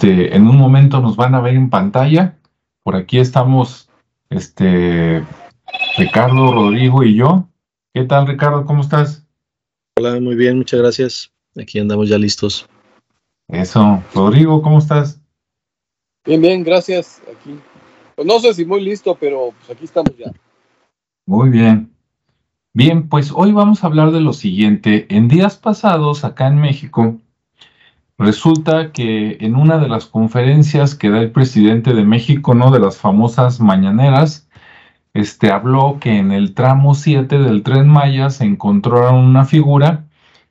Este, en un momento nos van a ver en pantalla. Por aquí estamos, este, Ricardo, Rodrigo y yo. ¿Qué tal, Ricardo? ¿Cómo estás? Hola, muy bien, muchas gracias. Aquí andamos ya listos. Eso. Rodrigo, ¿cómo estás? Bien, bien, gracias. Aquí. Pues no sé si muy listo, pero pues aquí estamos ya. Muy bien. Bien, pues hoy vamos a hablar de lo siguiente. En días pasados, acá en México, resulta que en una de las conferencias que da el presidente de México, ¿no? De las famosas mañaneras, este habló que en el tramo 7 del tren Maya se encontraron una figura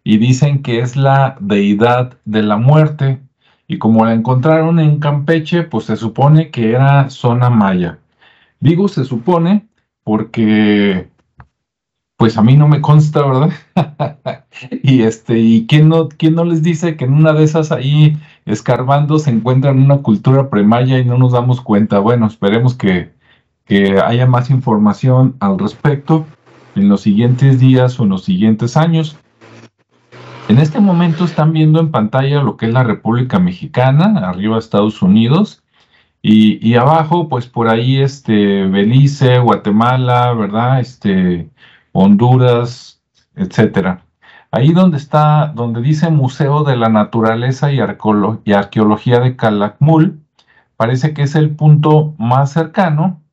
y dicen que es la deidad de la muerte. Y como la encontraron en Campeche, pues se supone que era zona maya. Digo se supone porque pues a mí no me consta, ¿verdad? y este, ¿y quién no, quién no les dice que en una de esas ahí escarbando se encuentran una cultura premaya y no nos damos cuenta? Bueno, esperemos que, que haya más información al respecto en los siguientes días o en los siguientes años. En este momento están viendo en pantalla lo que es la República Mexicana, arriba Estados Unidos, y, abajo, pues por ahí, este, Belice, Guatemala, ¿verdad? Este, Honduras, etcétera. Ahí donde está, donde dice Museo de la Naturaleza y, Arqueología de Calakmul, parece que es el punto más cercano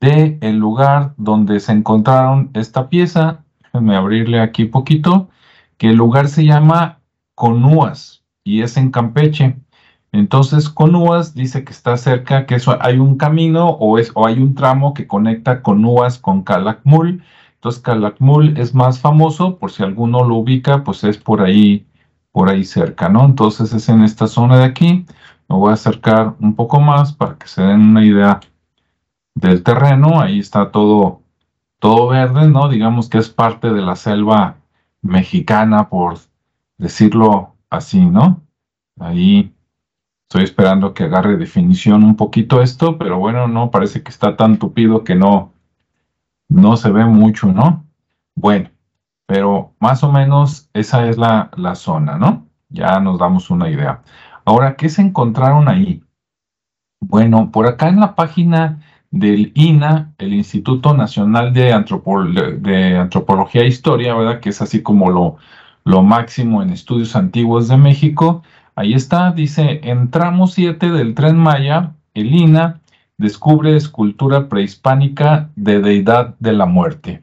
de el lugar donde se encontraron esta pieza. Déjenme abrirle aquí poquito que el lugar se llama Conúas y es en Campeche. Entonces, Conúas dice que está cerca, que eso, hay un camino o, es, o hay un tramo que conecta Conúas con Calakmul. Entonces, Calakmul es más famoso, por si alguno lo ubica, pues es por ahí, por ahí cerca, ¿no? Entonces, es en esta zona de aquí. Me voy a acercar un poco más para que se den una idea del terreno. Ahí está todo, todo verde, ¿no? Digamos que es parte de la selva mexicana, por decirlo así, ¿no? Ahí estoy esperando que agarre definición un poquito esto, pero bueno, no, parece que está tan tupido que no, no se ve mucho, ¿no? Bueno, pero más o menos esa es la, la zona, ¿no? Ya nos damos una idea. Ahora, ¿qué se encontraron ahí? Bueno, por acá en la página del INA, el Instituto Nacional de, Antropología e Historia, ¿verdad? Que es así como lo, lo máximo en estudios antiguos de México. Ahí está, dice, en tramo 7 del tren Maya, el INA descubre escultura prehispánica de deidad de la muerte.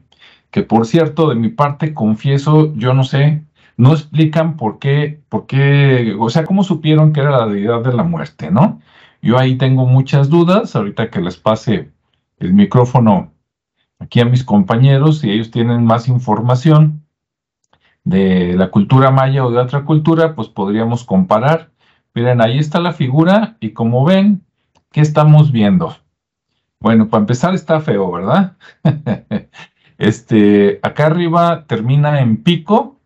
Que por cierto, de mi parte, confieso, yo no sé, no explican por qué, por qué, o sea, cómo supieron que era la deidad de la muerte, ¿no? Yo ahí tengo muchas dudas, ahorita que les pase el micrófono aquí a mis compañeros, si ellos tienen más información de la cultura maya o de otra cultura, pues podríamos comparar. Miren, ahí está la figura y como ven, ¿qué estamos viendo? Bueno, para empezar está feo, ¿verdad? este, acá arriba termina en pico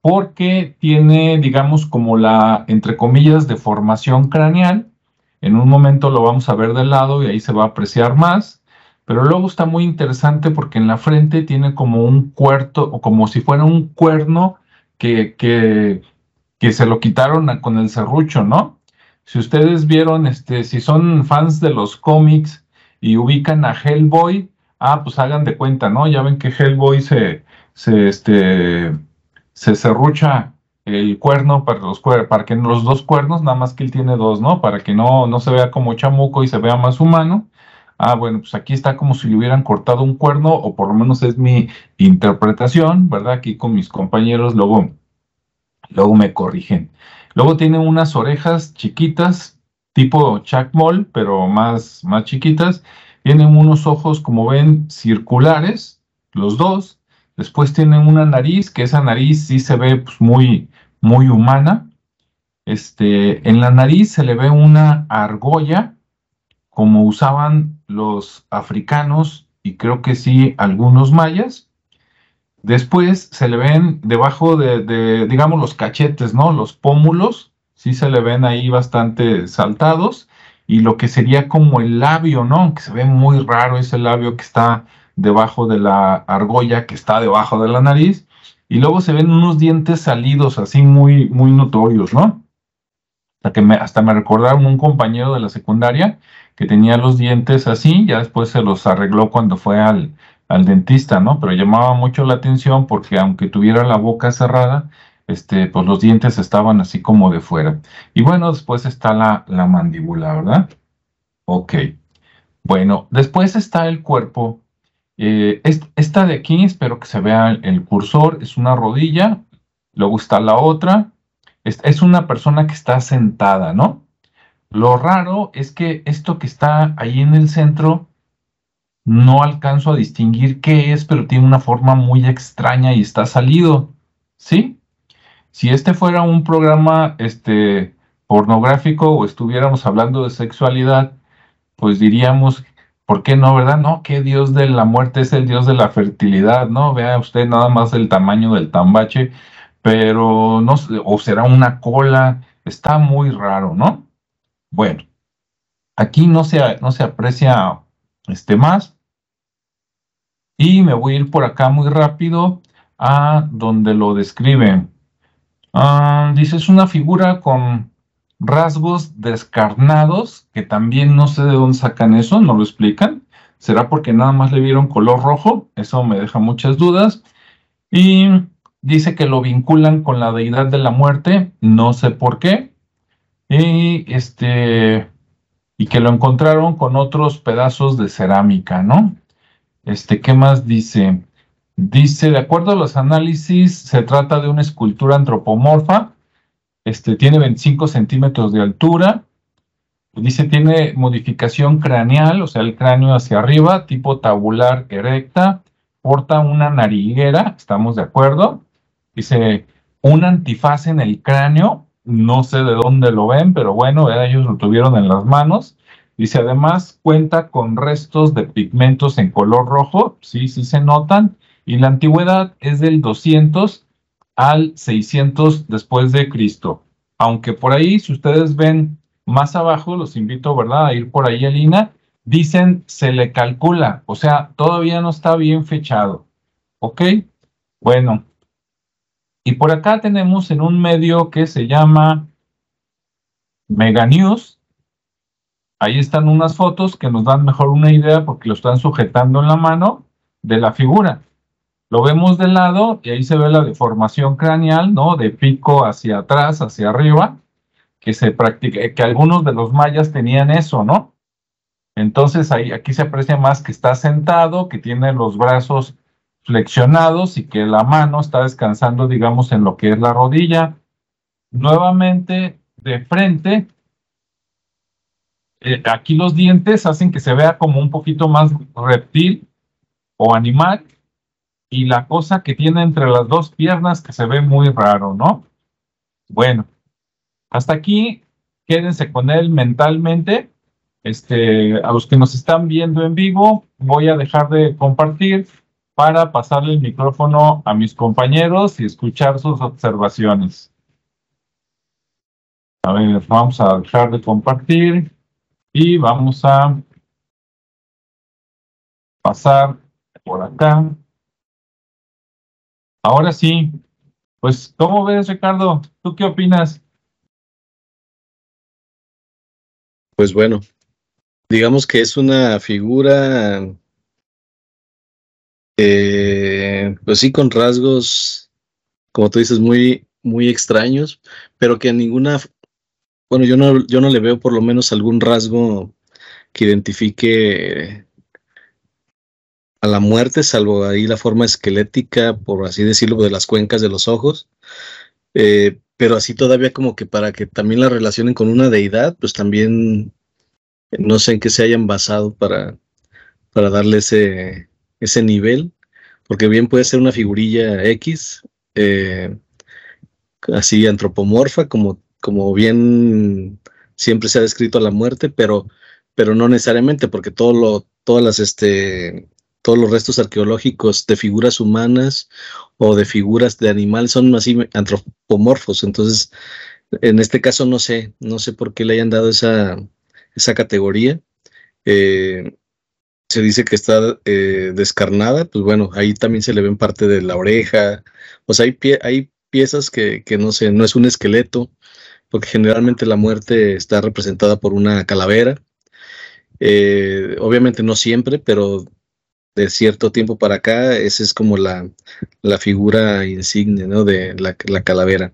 porque tiene, digamos, como la, entre comillas, deformación craneal en un momento lo vamos a ver de lado y ahí se va a apreciar más. Pero luego está muy interesante porque en la frente tiene como un cuarto, o como si fuera un cuerno que, que, que se lo quitaron con el serrucho, ¿no? Si ustedes vieron, este, si son fans de los cómics y ubican a Hellboy, ah, pues hagan de cuenta, ¿no? Ya ven que Hellboy se, se, este, se serrucha el cuerno para los para que los dos cuernos, nada más que él tiene dos, ¿no? Para que no, no se vea como chamuco y se vea más humano. Ah, bueno, pues aquí está como si le hubieran cortado un cuerno, o por lo menos es mi interpretación, ¿verdad? Aquí con mis compañeros, luego, luego me corrigen. Luego tiene unas orejas chiquitas, tipo Chuck Moll, pero más, más chiquitas. Tienen unos ojos, como ven, circulares, los dos. Después tienen una nariz, que esa nariz sí se ve pues, muy, muy humana. Este, en la nariz se le ve una argolla, como usaban los africanos y creo que sí algunos mayas. Después se le ven debajo de, digamos, los cachetes, ¿no? Los pómulos, sí se le ven ahí bastante saltados. Y lo que sería como el labio, ¿no? Que se ve muy raro ese labio que está debajo de la argolla, que está debajo de la nariz y luego se ven unos dientes salidos así muy, muy notorios, ¿no? que hasta me recordaron un compañero de la secundaria que tenía los dientes así, ya después se los arregló cuando fue al, al dentista, ¿no? Pero llamaba mucho la atención porque aunque tuviera la boca cerrada, este, pues los dientes estaban así como de fuera. Y bueno, después está la, la mandíbula, ¿verdad? Ok. Bueno, después está el cuerpo. Eh, esta de aquí, espero que se vea el cursor, es una rodilla, luego está la otra. Es, es una persona que está sentada, ¿no? Lo raro es que esto que está ahí en el centro, no alcanzo a distinguir qué es, pero tiene una forma muy extraña y está salido, ¿sí? Si este fuera un programa este, pornográfico o estuviéramos hablando de sexualidad, pues diríamos, ¿por qué no, verdad? No, que Dios de la muerte es el Dios de la fertilidad, ¿no? Vea usted nada más el tamaño del tambache, pero no, o será una cola, está muy raro, ¿no? Bueno, aquí no se, no se aprecia este más. Y me voy a ir por acá muy rápido a donde lo describen. Ah, dice, es una figura con rasgos descarnados, que también no sé de dónde sacan eso, no lo explican. ¿Será porque nada más le vieron color rojo? Eso me deja muchas dudas. Y dice que lo vinculan con la deidad de la muerte, no sé por qué. Y este y que lo encontraron con otros pedazos de cerámica, ¿no? Este, ¿qué más dice? Dice, de acuerdo a los análisis, se trata de una escultura antropomorfa. Este, tiene 25 centímetros de altura. Dice, tiene modificación craneal, o sea, el cráneo hacia arriba, tipo tabular erecta. Porta una nariguera, estamos de acuerdo. Dice, un antifaz en el cráneo. No sé de dónde lo ven, pero bueno, ellos lo tuvieron en las manos. Dice, además cuenta con restos de pigmentos en color rojo. Sí, sí se notan y la antigüedad es del 200 al 600 después de Cristo. Aunque por ahí, si ustedes ven más abajo, los invito, ¿verdad?, a ir por ahí, Alina, dicen se le calcula, o sea, todavía no está bien fechado. ¿Ok? Bueno. Y por acá tenemos en un medio que se llama Mega News. Ahí están unas fotos que nos dan mejor una idea porque lo están sujetando en la mano de la figura. Lo vemos de lado y ahí se ve la deformación craneal, ¿no? De pico hacia atrás, hacia arriba, que se practica, que algunos de los mayas tenían eso, ¿no? Entonces ahí, aquí se aprecia más que está sentado, que tiene los brazos flexionados y que la mano está descansando, digamos, en lo que es la rodilla. Nuevamente, de frente, eh, aquí los dientes hacen que se vea como un poquito más reptil o animal, y la cosa que tiene entre las dos piernas que se ve muy raro, ¿no? Bueno, hasta aquí quédense con él mentalmente. Este, a los que nos están viendo en vivo, voy a dejar de compartir para pasarle el micrófono a mis compañeros y escuchar sus observaciones. A ver, vamos a dejar de compartir y vamos a pasar por acá. Ahora sí, pues, ¿cómo ves, Ricardo? ¿Tú qué opinas? Pues bueno, digamos que es una figura, eh, pues sí, con rasgos, como tú dices, muy, muy extraños, pero que ninguna, bueno, yo no, yo no le veo por lo menos algún rasgo que identifique a la muerte, salvo ahí la forma esquelética, por así decirlo, de las cuencas de los ojos. Eh, pero así todavía como que para que también la relacionen con una deidad, pues también no sé en qué se hayan basado para, para darle ese, ese nivel, porque bien puede ser una figurilla X, eh, así antropomorfa, como, como bien siempre se ha descrito a la muerte, pero, pero no necesariamente, porque todas las este, todos los restos arqueológicos de figuras humanas o de figuras de animales son así antropomorfos. Entonces, en este caso no sé, no sé por qué le hayan dado esa, esa categoría. Eh, se dice que está eh, descarnada, pues bueno, ahí también se le ven parte de la oreja. O sea, hay, hay piezas que, que no sé, no es un esqueleto, porque generalmente la muerte está representada por una calavera. Eh, obviamente no siempre, pero de cierto tiempo para acá, esa es como la, figura insignia ¿no? de la, calavera.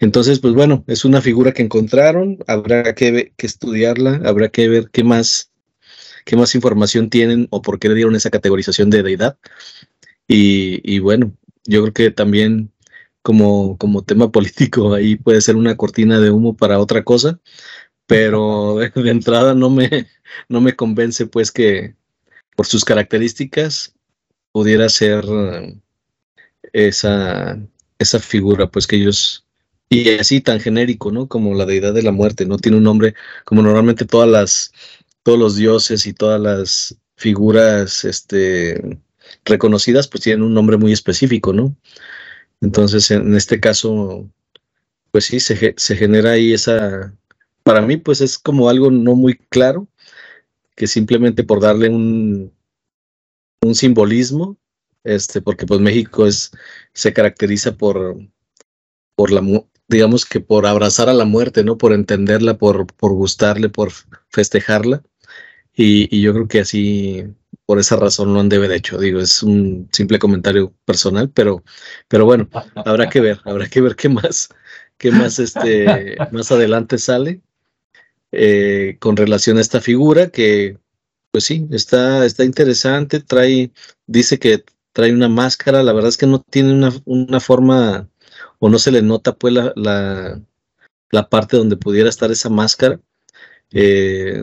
Entonces, pues bueno, es una figura que encontraron, habrá que, que estudiarla, habrá que ver qué más, qué más información tienen o por qué le dieron esa categorización de deidad. Y, bueno, yo creo que también como, como tema político ahí puede ser una cortina de humo para otra cosa, pero de, de entrada no me, no me convence pues que, por sus características, pudiera ser eh, esa, esa figura, pues que ellos, y así tan genérico, ¿no? Como la deidad de la muerte, no tiene un nombre, como normalmente todas las, todos los dioses y todas las figuras, este, reconocidas, pues tienen un nombre muy específico, ¿no? Entonces, en este caso, pues sí, se, se genera ahí esa, para mí, pues es como algo no muy claro, que simplemente por darle un, un simbolismo, este, porque pues México es, se caracteriza por, por la, digamos que por abrazar a la muerte, ¿no? Por entenderla, por, por gustarle, por festejarla. Y, yo creo que así, por esa razón lo han de haber hecho. Digo, es un simple comentario personal, pero, pero bueno, habrá que ver, habrá que ver qué más, qué más este, más adelante sale. Eh, con relación a esta figura que, pues sí, está, está interesante, trae, dice que trae una máscara, la verdad es que no tiene una, una forma o no se le nota pues la, la, parte donde pudiera estar esa máscara. Eh,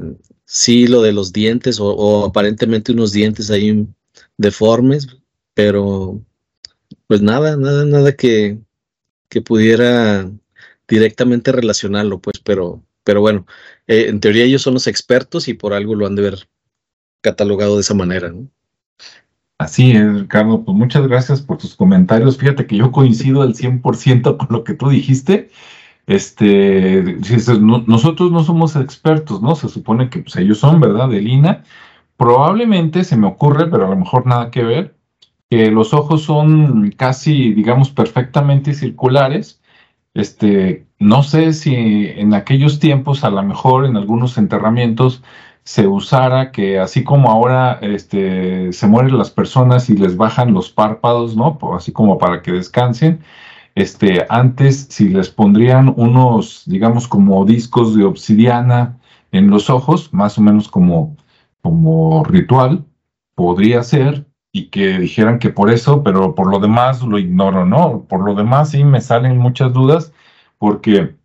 sí, lo de los dientes o, aparentemente unos dientes ahí deformes, pero pues nada, nada, nada que, que pudiera directamente relacionarlo, pues, pero, pero bueno, eh, en teoría ellos son los expertos y por algo lo han de ver catalogado de esa manera. ¿no? Así es, Ricardo. Pues muchas gracias por tus comentarios. Fíjate que yo coincido al 100% con lo que tú dijiste. Este, nosotros no somos expertos, ¿no? Se supone que pues, ellos son, ¿verdad? De Lina. Probablemente se me ocurre, pero a lo mejor nada que ver, que los ojos son casi, digamos, perfectamente circulares. Este, no sé si en aquellos tiempos, a lo mejor en algunos enterramientos, se usara que así como ahora este, se mueren las personas y les bajan los párpados, ¿no? Así como para que descansen. Este, antes, si les pondrían unos, digamos, como discos de obsidiana en los ojos, más o menos como, como ritual, podría ser, y que dijeran que por eso, pero por lo demás lo ignoro, ¿no? Por lo demás sí me salen muchas dudas porque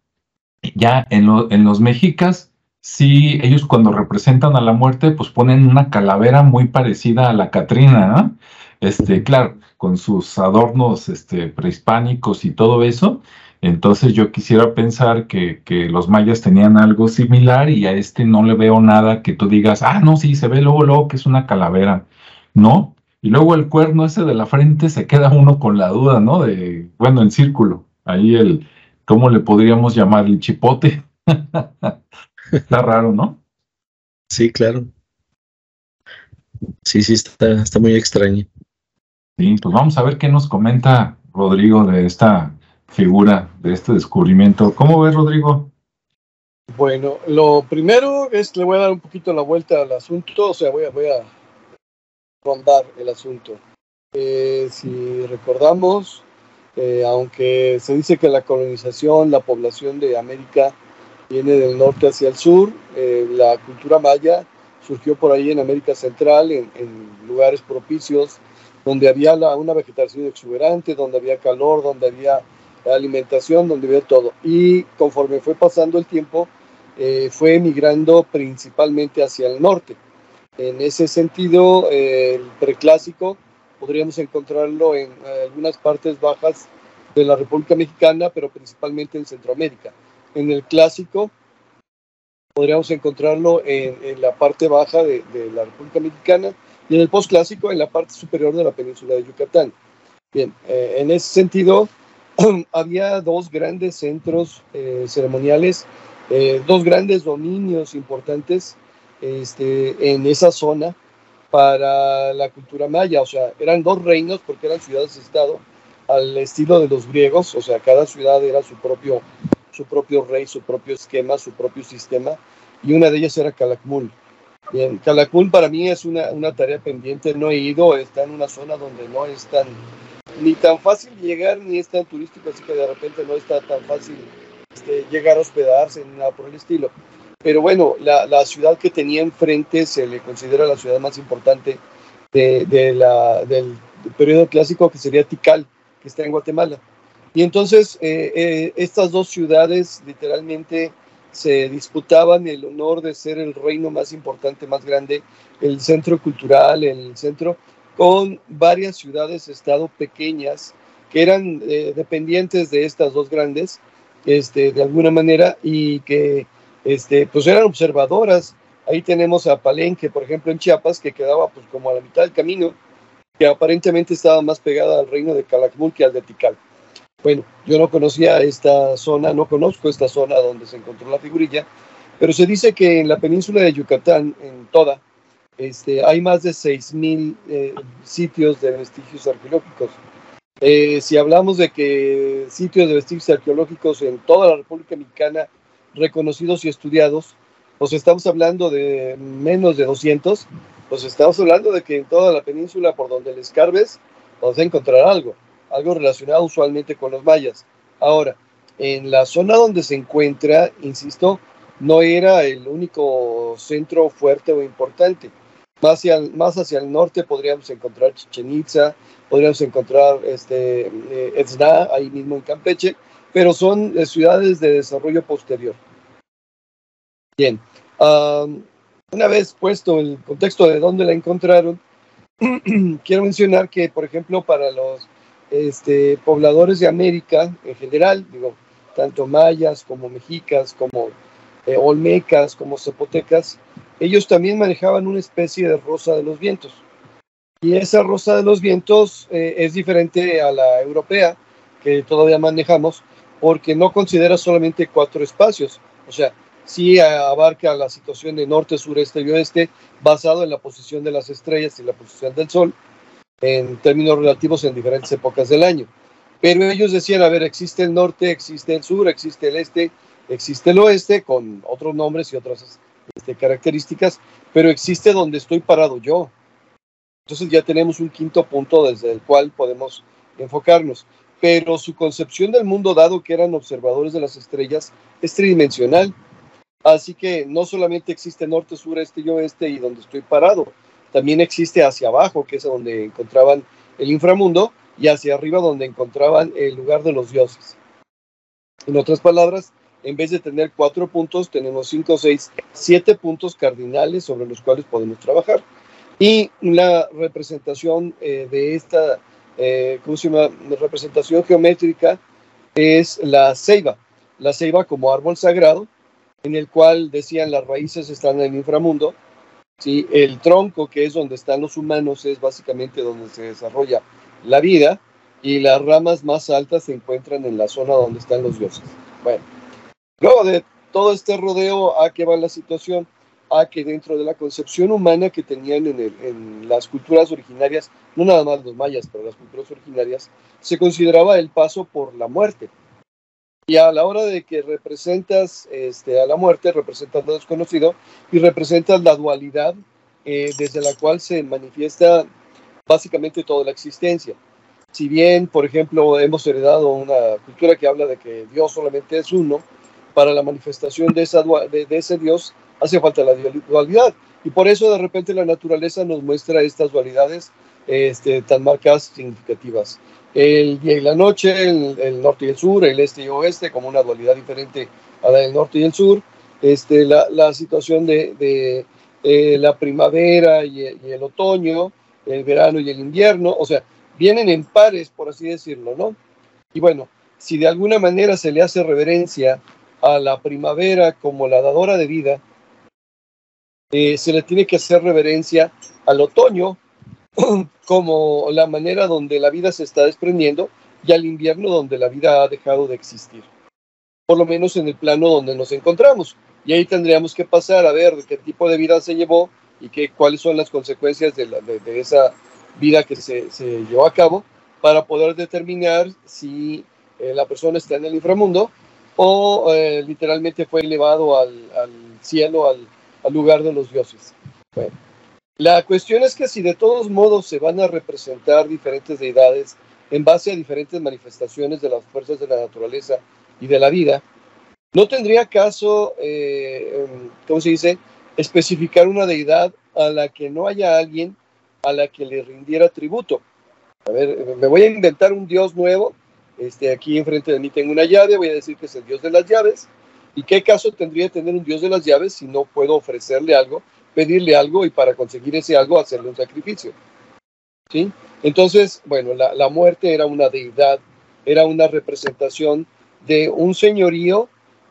ya en, en los mexicas, sí, ellos cuando representan a la muerte, pues ponen una calavera muy parecida a la Catrina, ¿no? Este, claro, con sus adornos este, prehispánicos y todo eso. Entonces yo quisiera pensar que, los mayas tenían algo similar y a este no le veo nada que tú digas, ah, no, sí, se ve luego, luego que es una calavera. No. Y luego el cuerno ese de la frente se queda uno con la duda, ¿no? De, bueno, en círculo. Ahí el, ¿cómo le podríamos llamar? El chipote. está raro, ¿no? Sí, claro. Sí, sí, está, está muy extraño. Sí, pues vamos a ver qué nos comenta Rodrigo de esta figura, de este descubrimiento. ¿Cómo ves, Rodrigo? Bueno, lo primero es le voy a dar un poquito la vuelta al asunto, o sea, voy a, voy a rondar el asunto. Eh, si recordamos, eh, aunque se dice que la colonización, la población de América viene del norte hacia el sur, eh, la cultura maya surgió por ahí en América Central, en, lugares propicios, donde había una vegetación exuberante, donde había calor, donde había alimentación, donde había todo. Y conforme fue pasando el tiempo, eh, fue emigrando principalmente hacia el norte. En ese sentido, el preclásico podríamos encontrarlo en algunas partes bajas de la República Mexicana, pero principalmente en Centroamérica. En el clásico podríamos encontrarlo en, la parte baja de, la República Mexicana y en el postclásico en la parte superior de la península de Yucatán. Bien, eh, en ese sentido había dos grandes centros eh, ceremoniales, eh, dos grandes dominios importantes este, en esa zona para la cultura maya, o sea, eran dos reinos porque eran ciudades-estado al estilo de los griegos, o sea, cada ciudad era su propio su propio rey, su propio esquema, su propio sistema, y una de ellas era Calakmul. Bien, Calakmul para mí es una, una tarea pendiente, no he ido, está en una zona donde no es tan, ni tan fácil llegar, ni es tan turístico, así que de repente no está tan fácil este, llegar a hospedarse, nada por el estilo. Pero bueno, la, la, ciudad que tenía enfrente se le considera la ciudad más importante de, de la, del periodo clásico, que sería Tikal, que está en Guatemala. Y entonces eh, eh, estas dos ciudades literalmente se disputaban el honor de ser el reino más importante, más grande, el centro cultural, el centro, con varias ciudades-estado pequeñas que eran eh, dependientes de estas dos grandes, este, de alguna manera, y que este, pues eran observadoras. Ahí tenemos a Palenque, por ejemplo, en Chiapas, que quedaba pues como a la mitad del camino, que aparentemente estaba más pegada al reino de Calakmul que al de Tikal. Bueno, yo no conocía esta zona, no conozco esta zona donde se encontró la figurilla, pero se dice que en la península de Yucatán, en toda, este, hay más de 6.000 eh, sitios de vestigios arqueológicos. Eh, si hablamos de que sitios de vestigios arqueológicos en toda la República Mexicana reconocidos y estudiados, pues estamos hablando de menos de 200, pues estamos hablando de que en toda la península por donde les escarbes vas a encontrar algo algo relacionado usualmente con los mayas. Ahora, en la zona donde se encuentra, insisto, no era el único centro fuerte o importante. Más hacia, el, más hacia el norte podríamos encontrar Chichen Itza, podríamos encontrar este, eh, ahí mismo en Campeche, pero son eh, ciudades de desarrollo posterior. Bien, una vez puesto el contexto de dónde la encontraron, quiero mencionar que, por ejemplo, para los este, pobladores de América en general, digo, tanto mayas como mexicas, como eh, olmecas, como zapotecas, ellos también manejaban una especie de rosa de los vientos. Y esa rosa de los vientos eh, es diferente a la europea, que todavía manejamos, porque no considera solamente cuatro espacios. O sea, sí abarca la situación de norte, sureste y oeste, basado en la posición de las estrellas y la posición del sol, en términos relativos en diferentes épocas del año. Pero ellos decían, a ver, existe el norte, existe el sur, existe el este, existe el oeste, con otros nombres y otras este, características, pero existe donde estoy parado yo. Entonces ya tenemos un quinto punto desde el cual podemos enfocarnos. Pero su concepción del mundo, dado que eran observadores de las estrellas, es tridimensional. Así que no solamente existe norte, sur, este y oeste y donde estoy parado, también existe hacia abajo, que es donde encontraban el inframundo, y hacia arriba donde encontraban el lugar de los dioses. En otras palabras, en vez de tener cuatro puntos, tenemos cinco, seis, siete puntos cardinales sobre los cuales podemos trabajar. Y la representación eh, de esta, eh, ¿cómo se llama? Representación geométrica es la ceiba. La ceiba como árbol sagrado, en el cual decían las raíces están en el inframundo ¿sí? El tronco, que es donde están los humanos, es básicamente donde se desarrolla la vida y las ramas más altas se encuentran en la zona donde están los dioses. Bueno, luego de todo este rodeo, ¿a qué va la situación? A que dentro de la concepción humana que tenían en, en las culturas originarias, no nada más los mayas, pero las culturas originarias, se consideraba el paso por la muerte. Y a la hora de que representas este, a la muerte, representas lo desconocido y representas la dualidad eh, desde la cual se manifiesta básicamente toda la existencia. Si bien, por ejemplo, hemos heredado una cultura que habla de que Dios solamente es uno, para la manifestación de, esa, de, de ese Dios hace falta la dualidad. Y por eso de repente la naturaleza nos muestra estas dualidades este, tan marcadas, significativas el día y la noche, el, norte y el sur, el este y oeste, como una dualidad diferente a la del norte y el sur, este, la, la situación de, de eh, la primavera y, y, el otoño, el verano y el invierno, o sea, vienen en pares, por así decirlo, ¿no? Y bueno, si de alguna manera se le hace reverencia a la primavera como la dadora de vida, eh, se le tiene que hacer reverencia al otoño como la manera donde la vida se está desprendiendo y al invierno donde la vida ha dejado de existir. Por lo menos en el plano donde nos encontramos. Y ahí tendríamos que pasar a ver qué tipo de vida se llevó y qué, cuáles son las consecuencias de, la, de, de esa vida que se, se, llevó a cabo para poder determinar si eh, la persona está en el inframundo o eh, literalmente fue elevado al, al cielo, al, al, lugar de los dioses. Bueno, la cuestión es que si de todos modos se van a representar diferentes deidades en base a diferentes manifestaciones de las fuerzas de la naturaleza y de la vida, no tendría caso, eh, em, ¿cómo se dice?, especificar una deidad a la que no haya alguien a la que le rindiera tributo. A ver, me voy a inventar un dios nuevo. Este, aquí enfrente de mí tengo una llave, voy a decir que es el dios de las llaves. ¿Y qué caso tendría tener un dios de las llaves si no puedo ofrecerle algo, pedirle algo y para conseguir ese algo hacerle un sacrificio? ¿Sí? Entonces, bueno, la, muerte era una deidad, era una representación de un señorío,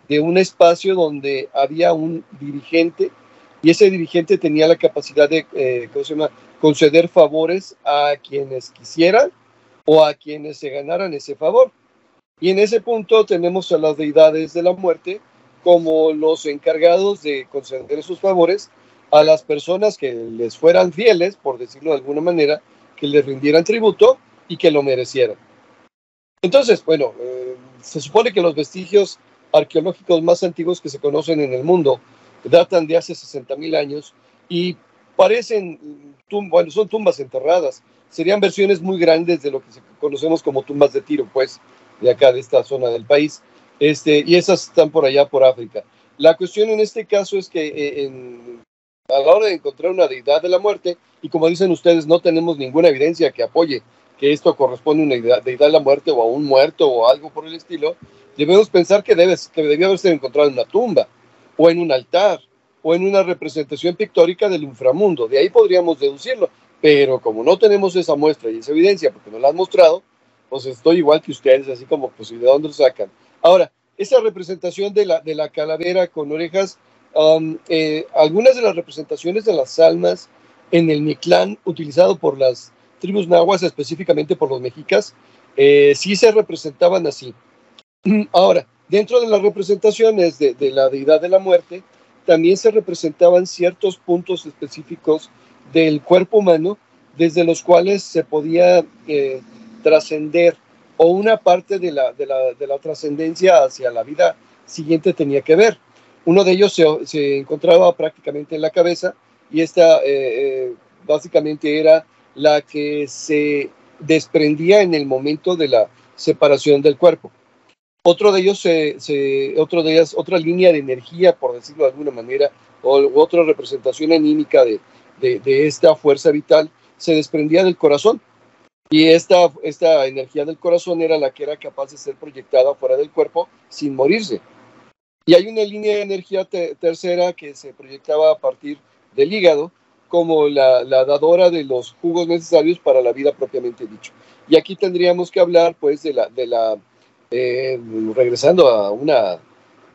de un espacio donde había un dirigente y ese dirigente tenía la capacidad de eh, ¿cómo se llama? conceder favores a quienes quisieran o a quienes se ganaran ese favor. Y en ese punto tenemos a las deidades de la muerte como los encargados de conceder esos favores a las personas que les fueran fieles, por decirlo de alguna manera, que les rindieran tributo y que lo merecieran. Entonces, bueno, eh, se supone que los vestigios arqueológicos más antiguos que se conocen en el mundo datan de hace 60 mil años y parecen, bueno, son tumbas enterradas. Serían versiones muy grandes de lo que conocemos como tumbas de tiro, pues, de acá, de esta zona del país. Este, y esas están por allá, por África. La cuestión en este caso es que eh, a la hora de encontrar una deidad de la muerte, y como dicen ustedes, no tenemos ninguna evidencia que apoye que esto corresponde a una deidad, de la muerte o a un muerto o algo por el estilo, debemos pensar que, debe, que debía haberse encontrado en una tumba o en un altar o en una representación pictórica del inframundo. De ahí podríamos deducirlo. Pero como no tenemos esa muestra y esa evidencia porque no la han mostrado, pues estoy igual que ustedes, así como, pues, ¿de dónde lo sacan? Ahora, esa representación de la, de la calavera con orejas, eh, algunas de las representaciones de las almas en el Mictlán, utilizado por las tribus nahuas, específicamente por los mexicas, eh, sí se representaban así. Ahora, Dentro de las representaciones de, la deidad de la muerte, también se representaban ciertos puntos específicos del cuerpo humano desde los cuales se podía eh, trascender o una parte de la, de la, trascendencia hacia la vida siguiente tenía que ver. Uno de ellos se, encontraba prácticamente en la cabeza y esta eh, eh, básicamente era la que se desprendía en el momento de la separación del cuerpo. Otro de ellos, de otra línea de energía, por decirlo de alguna manera, o otra representación anímica de, de, esta fuerza vital, se desprendía del corazón. Y esta, esta energía del corazón era la que era capaz de ser proyectada fuera del cuerpo sin morirse. Y hay una línea de energía tercera que se proyectaba a partir del hígado como la, la, dadora de los jugos necesarios para la vida propiamente dicho. Y aquí tendríamos que hablar pues de la, de la eh, regresando a una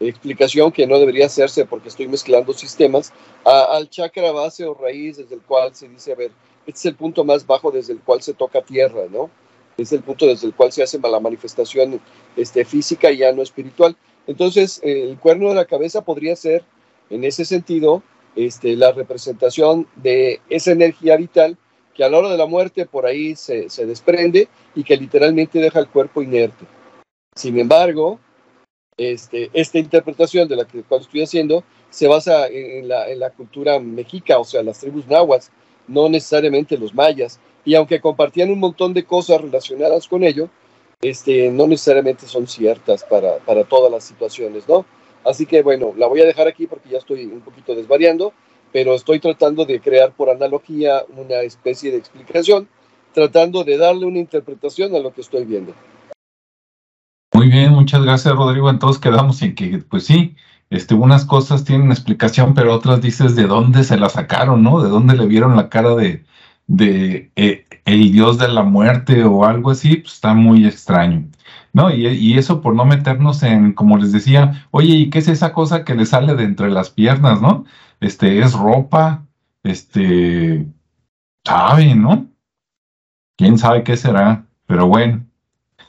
explicación que no debería hacerse porque estoy mezclando sistemas, al chakra base o raíz desde el cual se dice, a ver, este es el punto más bajo desde el cual se toca tierra, ¿no? Es el punto desde el cual se hace la manifestación este, física y ya no espiritual. Entonces, el cuerno de la cabeza podría ser, en ese sentido, este, la representación de esa energía vital que a la hora de la muerte por ahí se, desprende y que literalmente deja el cuerpo inerte. Sin embargo, este, esta interpretación de la que cual estoy haciendo se basa en la, en la, cultura mexica, o sea, las tribus nahuas, no necesariamente los mayas. Y aunque compartían un montón de cosas relacionadas con ello, este, no necesariamente son ciertas para, para todas las situaciones, ¿no? Así que bueno, la voy a dejar aquí porque ya estoy un poquito desvariando, pero estoy tratando de crear por analogía una especie de explicación, tratando de darle una interpretación a lo que estoy viendo. Muy bien, muchas gracias Rodrigo. Entonces quedamos en que, pues sí, este, unas cosas tienen explicación, pero otras dices de dónde se la sacaron, ¿no? De dónde le vieron la cara de, de eh, el dios de la muerte o algo así, pues está muy extraño. ¿No? Y, y, eso por no meternos en, como les decía, oye, ¿y qué es esa cosa que le sale de entre las piernas, no? Este, es ropa, este, sabe, ¿no? ¿Quién sabe qué será? Pero bueno.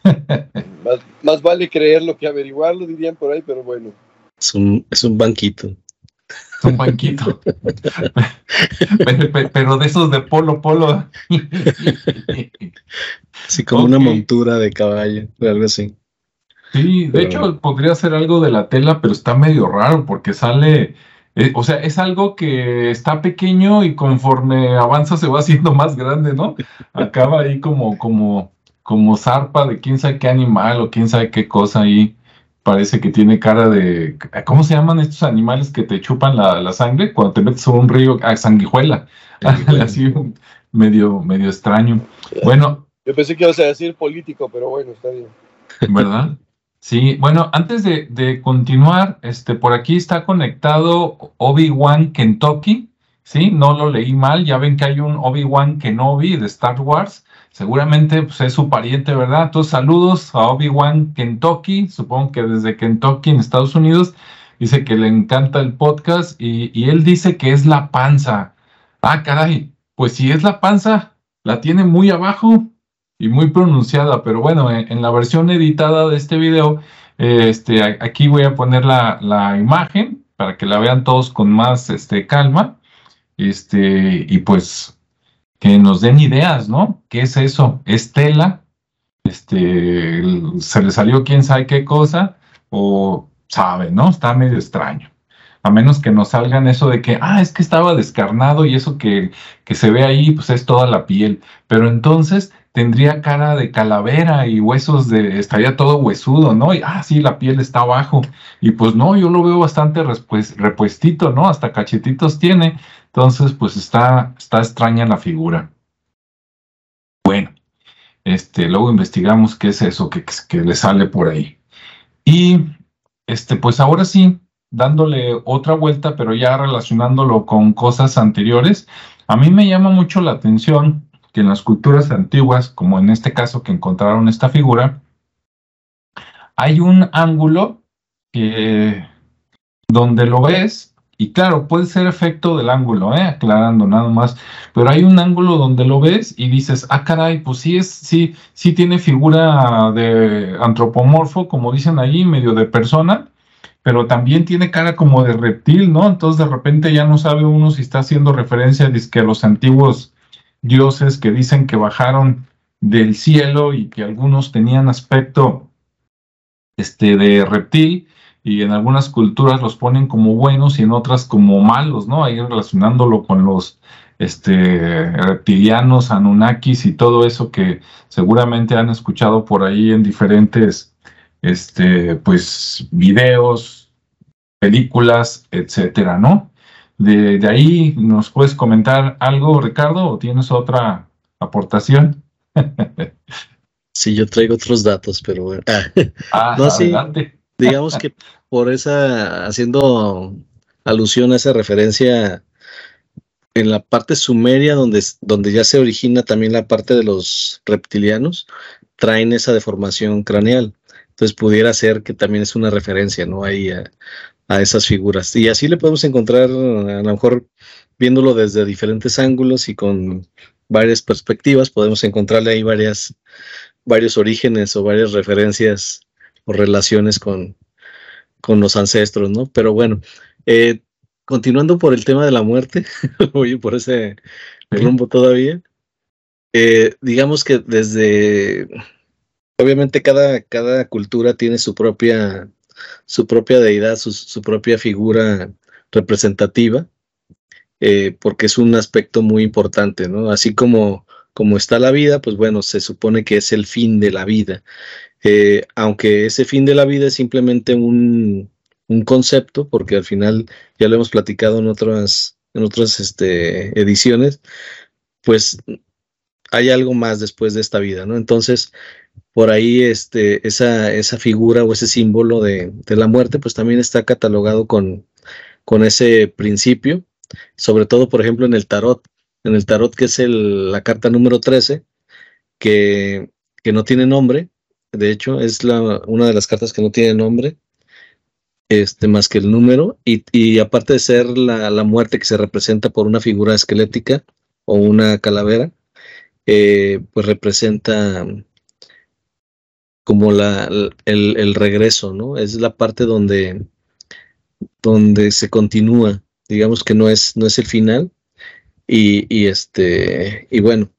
más, vale creerlo que averiguarlo, dirían por ahí, pero bueno. Es un, es un banquito. Un banquito. pero, de esos de polo, polo. sí, como una montura de caballo, algo así. Sí, de hecho podría ser algo de la tela, pero está medio raro porque sale, eh, o sea, es algo que está pequeño y conforme avanza se va haciendo más grande, ¿no? Acaba ahí como, como, como zarpa de quién sabe qué animal o quién sabe qué cosa ahí. Parece que tiene cara de, ¿cómo se llaman estos animales que te chupan la, sangre cuando te metes a un río? Ah, sanguijuela. Así medio, medio extraño. Bueno. Yo pensé que ibas a decir político, pero bueno, está bien. ¿Verdad? Sí, bueno, antes de, continuar, este, por aquí está conectado Obi-Wan Kentucky, ¿sí? No lo leí mal, ya ven que hay un Obi-Wan Kenobi de Star Wars, seguramente pues, es su pariente, ¿verdad? Entonces, saludos a Obi-Wan Kentucky, supongo que desde Kentucky en Estados Unidos, dice que le encanta el podcast y, él dice que es la panza. Ah, caray, pues si es la panza, la tiene muy abajo, y muy pronunciada, pero bueno, en, la versión editada de este video, este, aquí voy a poner la, imagen para que la vean todos con más este, calma, este, y pues que nos den ideas, ¿no? ¿Qué es eso? ¿Es tela? Este, ¿Se le salió quién sabe qué cosa? O sabe, ¿no? Está medio extraño. A menos que nos salgan eso de que, ah, es que estaba descarnado y eso que, que se ve ahí, pues es toda la piel. Pero entonces tendría cara de calavera y huesos de, estaría todo huesudo, ¿no? Y, ah, sí, la piel está abajo. Y pues no, yo lo veo bastante repuestito, ¿no? Hasta cachetitos tiene. Entonces, pues está, está extraña la figura. Bueno, este, luego investigamos qué es eso que, que le sale por ahí. Y, este, pues ahora sí, dándole otra vuelta, pero ya relacionándolo con cosas anteriores, a mí me llama mucho la atención que en las culturas antiguas, como en este caso que encontraron esta figura, hay un ángulo que, donde lo ves, y claro, puede ser efecto del ángulo, ¿eh? aclarando nada más, pero hay un ángulo donde lo ves y dices, ah, caray, pues sí, es, sí, sí tiene figura de antropomorfo, como dicen ahí, medio de persona, pero también tiene cara como de reptil, ¿no? Entonces de repente ya no sabe uno si está haciendo referencia a los antiguos dioses que dicen que bajaron del cielo y que algunos tenían aspecto este, de reptil y en algunas culturas los ponen como buenos y en otras como malos, ¿no? Ahí relacionándolo con los este, reptilianos, anunnakis y todo eso que seguramente han escuchado por ahí en diferentes este, pues, videos, películas, etcétera, ¿no? De, ahí, ¿nos puedes comentar algo, Ricardo, o tienes otra aportación? sí, yo traigo otros datos, pero bueno. Ah, no, adelante. Digamos que por esa, haciendo alusión a esa referencia en la parte sumeria, donde, donde ya se origina también la parte de los reptilianos, traen esa deformación craneal. Entonces pudiera ser que también es una referencia, ¿no? Ahí a, a esas figuras. Y así le podemos encontrar, a lo mejor viéndolo desde diferentes ángulos y con varias perspectivas, podemos encontrarle ahí varias, varios orígenes o varias referencias o relaciones con, con los ancestros, ¿no? Pero bueno, eh, continuando por el tema de la muerte, voy por ese rumbo todavía. Eh, digamos que desde, obviamente cada, cada cultura tiene su propia su propia deidad, su, propia figura representativa, eh, porque es un aspecto muy importante, ¿no? Así como, como está la vida, pues bueno, se supone que es el fin de la vida. Eh, aunque ese fin de la vida es simplemente un, concepto, porque al final ya lo hemos platicado en otras, en otras este, ediciones, pues hay algo más después de esta vida, ¿no? Entonces, por ahí este, esa, esa figura o ese símbolo de, la muerte, pues también está catalogado con, con ese principio, sobre todo, por ejemplo, en el tarot, en el tarot que es el, la carta número 13, que, que, no tiene nombre, de hecho, es la, una de las cartas que no tiene nombre, este, más que el número, y, y aparte de ser la, muerte que se representa por una figura esquelética o una calavera, eh, pues representa como la, el, regreso, ¿no? Es la parte donde, donde se continúa, digamos que no es, no es el final, y, este, y bueno,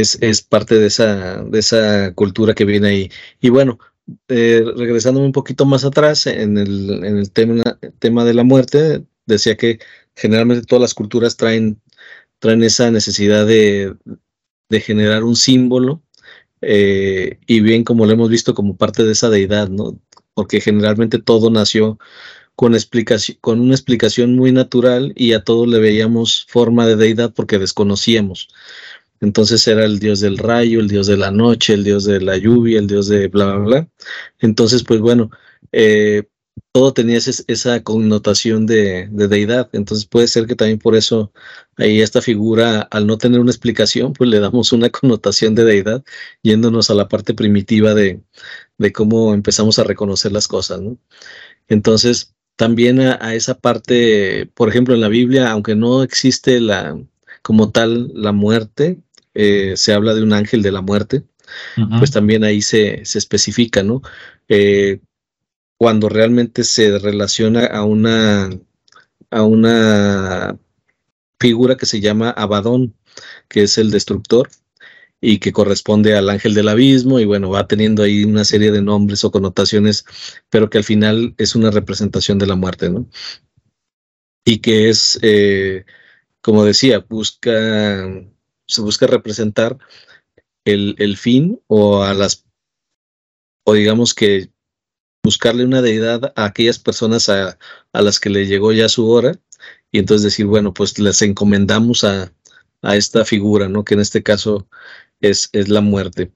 es, es parte de esa, de esa cultura que viene ahí. Y bueno, eh, regresándome un poquito más atrás en el, en el tema, tema de la muerte, decía que generalmente todas las culturas traen, traen esa necesidad de, de generar un símbolo eh, y bien como lo hemos visto como parte de esa deidad, ¿no? Porque generalmente todo nació con, explicación, con una explicación muy natural y a todo le veíamos forma de deidad porque desconocíamos. Entonces era el dios del rayo, el dios de la noche, el dios de la lluvia, el dios de bla, bla, bla. Entonces, pues bueno, eh, todo tenía esa connotación de, deidad. Entonces puede ser que también por eso ahí esta figura, al no tener una explicación, pues le damos una connotación de deidad, yéndonos a la parte primitiva de, cómo empezamos a reconocer las cosas. Entonces, también a, esa parte, por ejemplo, en la Biblia, aunque no existe la como tal la muerte, eh, se habla de un ángel de la muerte, pues también ahí se, se especifica, ¿no? Eh, cuando realmente se relaciona a una, a una figura que se llama Abadón, que es el destructor y que corresponde al ángel del abismo y bueno, va teniendo ahí una serie de nombres o connotaciones, pero que al final es una representación de la muerte, ¿no? Y que es, eh, como decía, busca, se busca representar el, el fin o a las, o digamos que buscarle una deidad a aquellas personas a, las que le llegó ya su hora y entonces decir, bueno, pues les encomendamos a, esta figura, ¿no? Que en este caso es, es la muerte.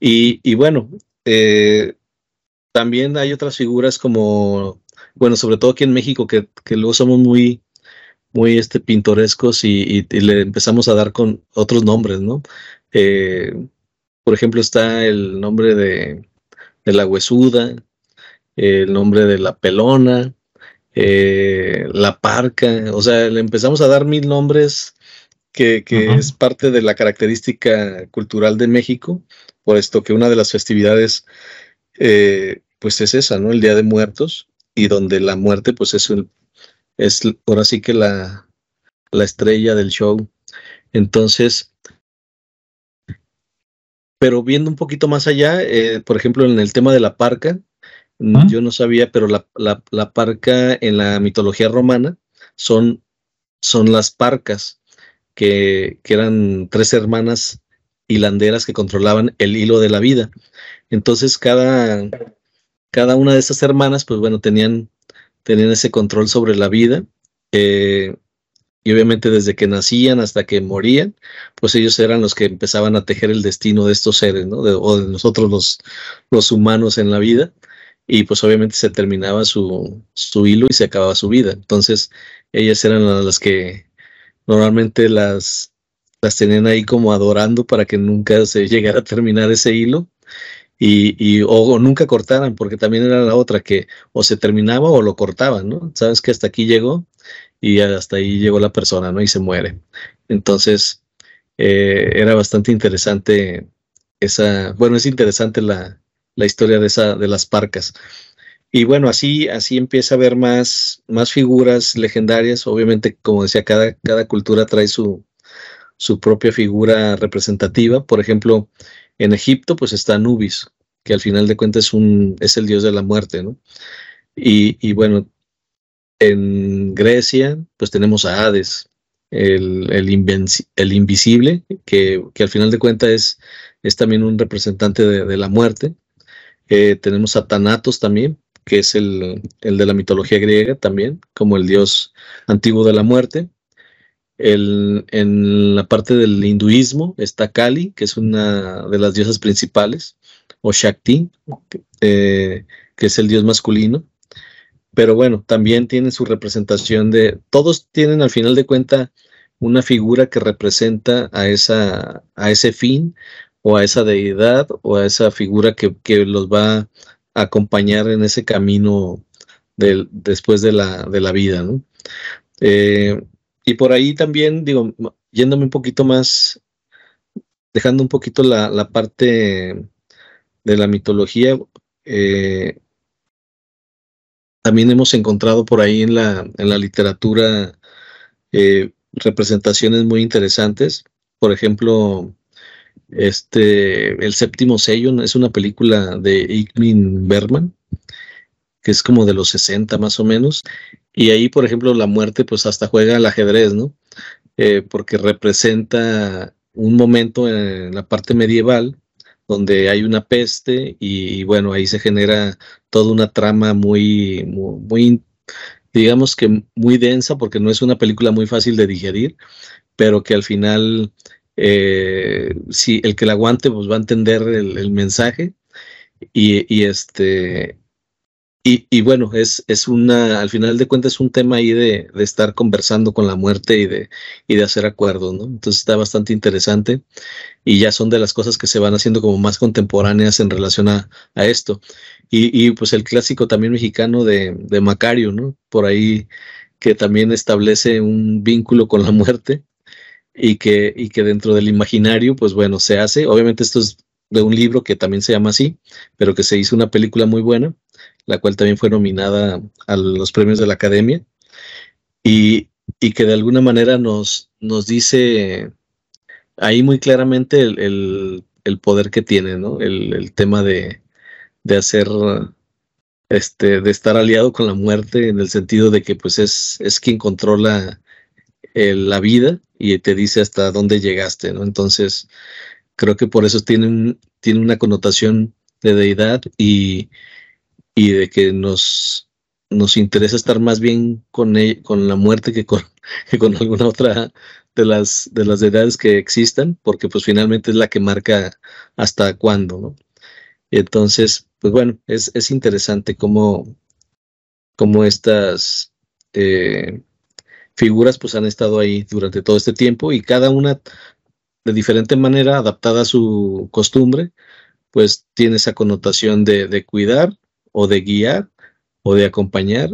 Y, bueno, eh, también hay otras figuras como, bueno, sobre todo aquí en México, que, luego somos muy, muy este, pintorescos y, le empezamos a dar con otros nombres, ¿no? Eh, por ejemplo, está el nombre de, de la huesuda, el nombre de la pelona, eh, la parca, o sea, le empezamos a dar mil nombres que, es parte de la característica cultural de México, puesto que una de las festividades, eh, pues es esa, ¿no? El Día de Muertos, y donde la muerte, pues es, es ahora sí que la, la estrella del show. Entonces, pero viendo un poquito más allá, eh, por ejemplo, en el tema de la parca, yo no sabía, pero la, la, parca en la mitología romana son, son las parcas, que, que, eran tres hermanas hilanderas que controlaban el hilo de la vida. Entonces, cada, cada una de esas hermanas, pues bueno, tenían, tenían ese control sobre la vida. Y obviamente desde que nacían hasta que morían, pues ellos eran los que empezaban a tejer el destino de estos seres, ¿no? o de nosotros los, los humanos en la vida y pues obviamente se terminaba su, su hilo y se acababa su vida. Entonces ellas eran las que normalmente las, las tenían ahí como adorando para que nunca se llegara a terminar ese hilo y, y o, nunca cortaran, porque también era la otra que o se terminaba o lo cortaban, ¿no? Sabes que hasta aquí llegó y hasta ahí llegó la persona, ¿no? Y se muere. Entonces, eh, era bastante interesante esa, bueno, es interesante la, la historia de, esa, de las parcas. Y bueno, así, así empieza a haber más, más figuras legendarias. Obviamente, como decía, cada, cada cultura trae su, su propia figura representativa. Por ejemplo, en Egipto, pues está Anubis, que al final de cuentas es, un, es el dios de la muerte, ¿no? Y, y bueno, en Grecia, pues tenemos a Hades, el, el, el invisible, que, que, al final de cuentas es, es también un representante de, de la muerte. Eh, tenemos a Thanatos también, que es el, de la mitología griega también, como el dios antiguo de la muerte. En la parte del hinduismo está Kali, que es una de las diosas principales, o Shakti, eh, que es el dios masculino. Pero bueno, también tiene su representación de, todos tienen al final de cuenta una figura que representa a, esa, a ese fin o a esa deidad o a esa figura que, los va a acompañar en ese camino del, después de la, de la vida. ¿no? Eh, y por ahí también, digo, yéndome un poquito más, dejando un poquito la, parte de la mitología, eh, también hemos encontrado por ahí en la, en la literatura eh, representaciones muy interesantes. Por ejemplo, este, El séptimo sello, es una película de Igmin Bergman, que es como de los 60 más o menos, y ahí, por ejemplo, la muerte pues hasta juega al ajedrez, ¿no? Eh, porque representa un momento en la parte medieval donde hay una peste y, bueno, ahí se genera toda una trama muy, muy, digamos que muy densa porque no es una película muy fácil de digerir, pero que al final, eh, si el que la aguante, pues va a entender el, mensaje y, este y, bueno, es, es una, al final de cuentas, es un tema ahí de, de, estar conversando con la muerte y de, y de hacer acuerdos, ¿no? Entonces está bastante interesante y ya son de las cosas que se van haciendo como más contemporáneas en relación a, a esto. Y, y, pues el clásico también mexicano de, de Macario, ¿no? Por ahí que también establece un vínculo con la muerte y que, y que dentro del imaginario, pues bueno, se hace. Obviamente esto es de un libro que también se llama así, pero que se hizo una película muy buena la cual también fue nominada a los premios de la Academia, y, que de alguna manera nos, nos dice ahí muy claramente el, poder que tiene, ¿no? El, tema de, hacer, este, de estar aliado con la muerte en el sentido de que pues es, es quien controla la vida y te dice hasta dónde llegaste, ¿no? Entonces, creo que por eso tiene, tiene una connotación de deidad y, y de que nos, nos interesa estar más bien con, e, con la muerte que con, que con alguna otra de las, de las edades que existan, porque pues finalmente es la que marca hasta cuándo, ¿no? Entonces, pues bueno, es, es interesante cómo, cómo estas eh, figuras pues han estado ahí durante todo este tiempo y cada una de diferente manera, adaptada a su costumbre, pues tiene esa connotación de, de cuidar o de guiar o de acompañar